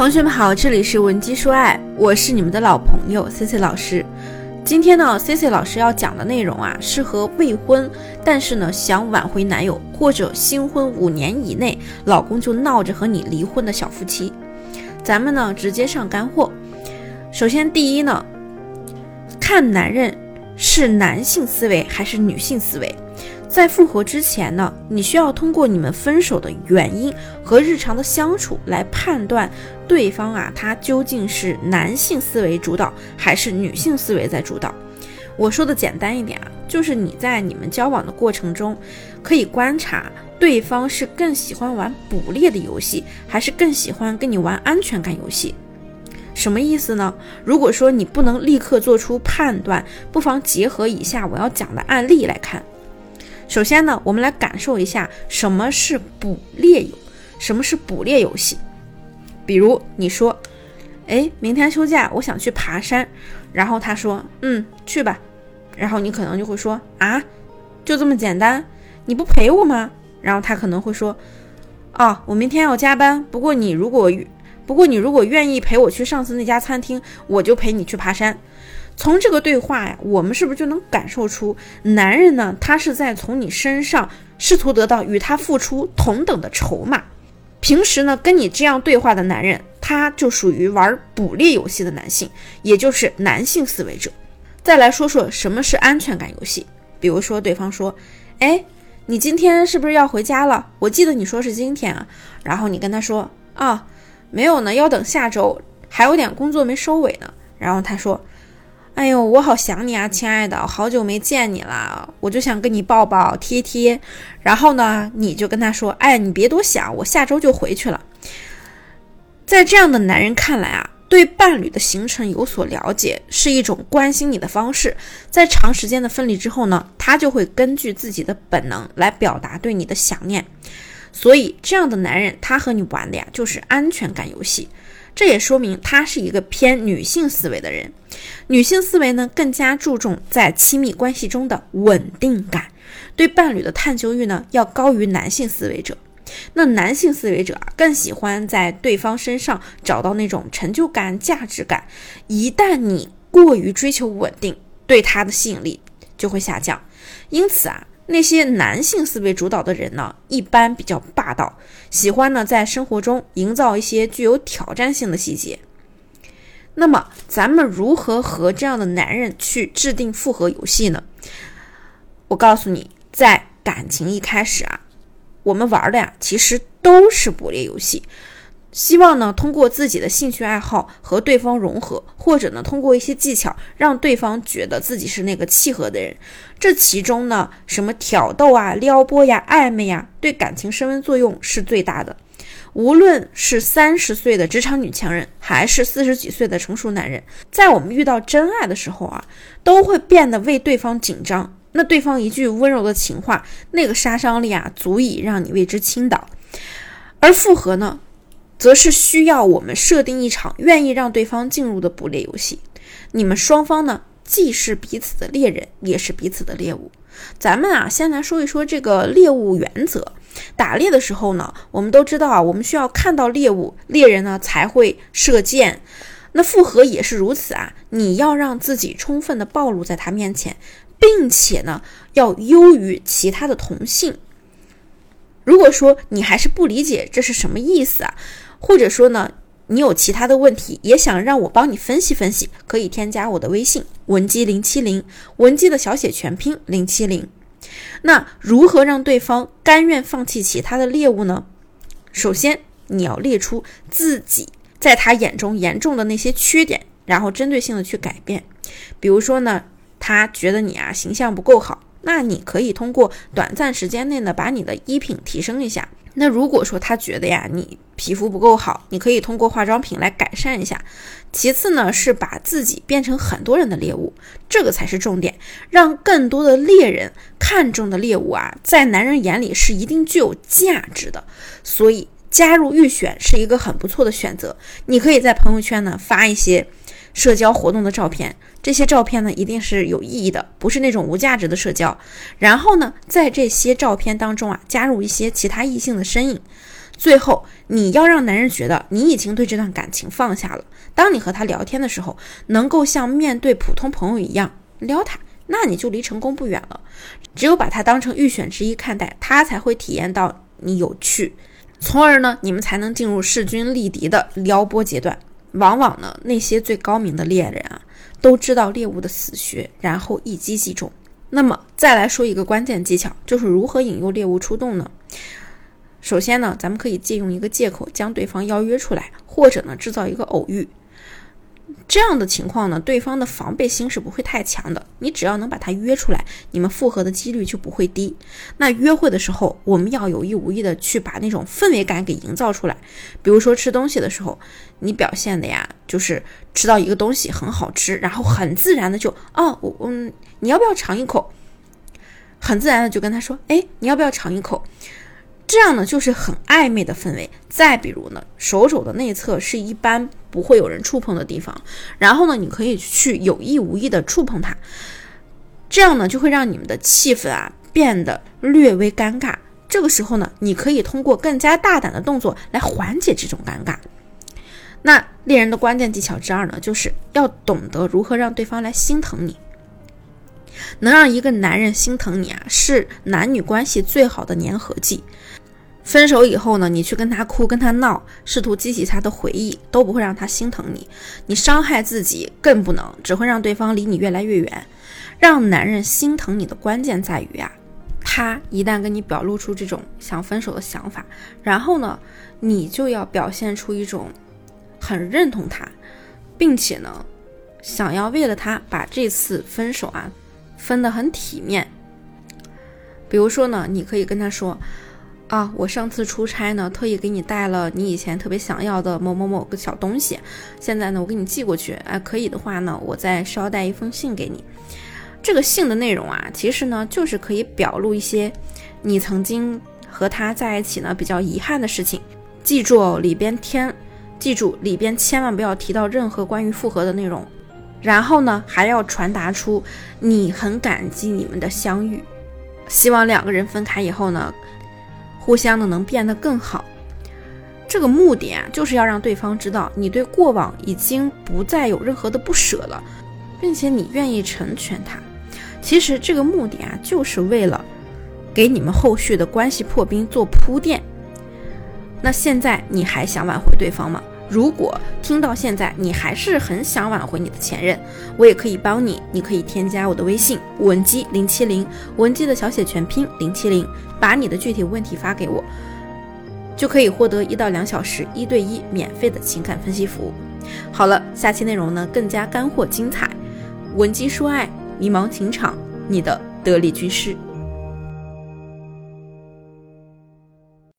同学们好，这里是文姬说爱，我是你们的老朋友 C C 老师。今天呢，C C 老师要讲的内容啊，是和未婚但是呢想挽回男友或者新婚五年以内老公就闹着和你离婚的小夫妻。咱们呢直接上干货。首先第一呢，看男人是男性思维还是女性思维。在复合之前呢，你需要通过你们分手的原因和日常的相处来判断对方啊，他究竟是男性思维主导还是女性思维在主导。我说的简单一点啊，就是你在你们交往的过程中，可以观察对方是更喜欢玩捕猎的游戏，还是更喜欢跟你玩安全感游戏。什么意思呢？如果说你不能立刻做出判断，不妨结合以下我要讲的案例来看。首先呢，我们来感受一下什么是捕猎游，什么是捕猎游戏。比如你说，哎，明天休假，我想去爬山。然后他说，嗯，去吧。然后你可能就会说，啊，就这么简单？你不陪我吗？然后他可能会说，哦，我明天要加班。不过你如果，不过你如果愿意陪我去上次那家餐厅，我就陪你去爬山。从这个对话呀，我们是不是就能感受出，男人呢，他是在从你身上试图得到与他付出同等的筹码。平时呢，跟你这样对话的男人，他就属于玩捕猎游戏的男性，也就是男性思维者。再来说说什么是安全感游戏，比如说对方说，哎，你今天是不是要回家了？我记得你说是今天啊。然后你跟他说，啊，没有呢，要等下周，还有点工作没收尾呢。然后他说。哎呦，我好想你啊，亲爱的，好久没见你了，我就想跟你抱抱贴贴。然后呢，你就跟他说：“哎，你别多想，我下周就回去了。”在这样的男人看来啊，对伴侣的行程有所了解是一种关心你的方式。在长时间的分离之后呢，他就会根据自己的本能来表达对你的想念。所以，这样的男人他和你玩的呀，就是安全感游戏。这也说明他是一个偏女性思维的人。女性思维呢，更加注重在亲密关系中的稳定感，对伴侣的探究欲呢，要高于男性思维者。那男性思维者啊，更喜欢在对方身上找到那种成就感、价值感。一旦你过于追求稳定，对他的吸引力就会下降。因此啊。那些男性思维主导的人呢，一般比较霸道，喜欢呢在生活中营造一些具有挑战性的细节。那么，咱们如何和这样的男人去制定复合游戏呢？我告诉你，在感情一开始啊，我们玩的呀，其实都是捕猎游戏。希望呢，通过自己的兴趣爱好和对方融合，或者呢，通过一些技巧让对方觉得自己是那个契合的人。这其中呢，什么挑逗啊、撩拨呀、暧昧呀，对感情升温作用是最大的。无论是三十岁的职场女强人，还是四十几岁的成熟男人，在我们遇到真爱的时候啊，都会变得为对方紧张。那对方一句温柔的情话，那个杀伤力啊，足以让你为之倾倒。而复合呢？则是需要我们设定一场愿意让对方进入的捕猎游戏。你们双方呢，既是彼此的猎人，也是彼此的猎物。咱们啊，先来说一说这个猎物原则。打猎的时候呢，我们都知道啊，我们需要看到猎物，猎人呢才会射箭。那复合也是如此啊，你要让自己充分的暴露在他面前，并且呢，要优于其他的同性。如果说你还是不理解这是什么意思啊？或者说呢，你有其他的问题，也想让我帮你分析分析，可以添加我的微信文姬零七零，文姬的小写全拼零七零。那如何让对方甘愿放弃其他的猎物呢？首先，你要列出自己在他眼中严重的那些缺点，然后针对性的去改变。比如说呢，他觉得你啊形象不够好，那你可以通过短暂时间内呢把你的衣品提升一下。那如果说他觉得呀，你皮肤不够好，你可以通过化妆品来改善一下。其次呢，是把自己变成很多人的猎物，这个才是重点，让更多的猎人看中的猎物啊，在男人眼里是一定具有价值的。所以加入预选是一个很不错的选择。你可以在朋友圈呢发一些社交活动的照片。这些照片呢，一定是有意义的，不是那种无价值的社交。然后呢，在这些照片当中啊，加入一些其他异性的身影。最后，你要让男人觉得你已经对这段感情放下了。当你和他聊天的时候，能够像面对普通朋友一样撩他，那你就离成功不远了。只有把他当成预选之一看待，他才会体验到你有趣，从而呢，你们才能进入势均力敌的撩拨阶段。往往呢，那些最高明的猎人啊，都知道猎物的死穴，然后一击即中。那么再来说一个关键技巧，就是如何引诱猎物出动呢？首先呢，咱们可以借用一个借口将对方邀约出来，或者呢制造一个偶遇。这样的情况呢，对方的防备心是不会太强的。你只要能把他约出来，你们复合的几率就不会低。那约会的时候，我们要有意无意的去把那种氛围感给营造出来。比如说吃东西的时候，你表现的呀，就是吃到一个东西很好吃，然后很自然的就，哦，我嗯，你要不要尝一口？很自然的就跟他说，哎，你要不要尝一口？这样呢，就是很暧昧的氛围。再比如呢，手肘的内侧是一般不会有人触碰的地方，然后呢，你可以去有意无意的触碰它，这样呢，就会让你们的气氛啊变得略微尴尬。这个时候呢，你可以通过更加大胆的动作来缓解这种尴尬。那猎人的关键技巧之二呢，就是要懂得如何让对方来心疼你。能让一个男人心疼你啊，是男女关系最好的粘合剂。分手以后呢，你去跟他哭、跟他闹，试图激起他的回忆，都不会让他心疼你。你伤害自己更不能，只会让对方离你越来越远。让男人心疼你的关键在于啊，他一旦跟你表露出这种想分手的想法，然后呢，你就要表现出一种很认同他，并且呢，想要为了他把这次分手啊。分得很体面，比如说呢，你可以跟他说，啊，我上次出差呢，特意给你带了你以前特别想要的某某某个小东西，现在呢，我给你寄过去，哎，可以的话呢，我再捎带一封信给你。这个信的内容啊，其实呢，就是可以表露一些你曾经和他在一起呢比较遗憾的事情。记住哦，里边天，记住里边千万不要提到任何关于复合的内容。然后呢，还要传达出你很感激你们的相遇，希望两个人分开以后呢，互相的能变得更好。这个目的啊，就是要让对方知道你对过往已经不再有任何的不舍了，并且你愿意成全他。其实这个目的啊，就是为了给你们后续的关系破冰做铺垫。那现在你还想挽回对方吗？如果听到现在你还是很想挽回你的前任，我也可以帮你。你可以添加我的微信文姬零七零，文姬的小写全拼零七零，把你的具体问题发给我，就可以获得一到两小时一对一免费的情感分析服务。好了，下期内容呢更加干货精彩，文姬说爱，迷茫情场，你的得力军师。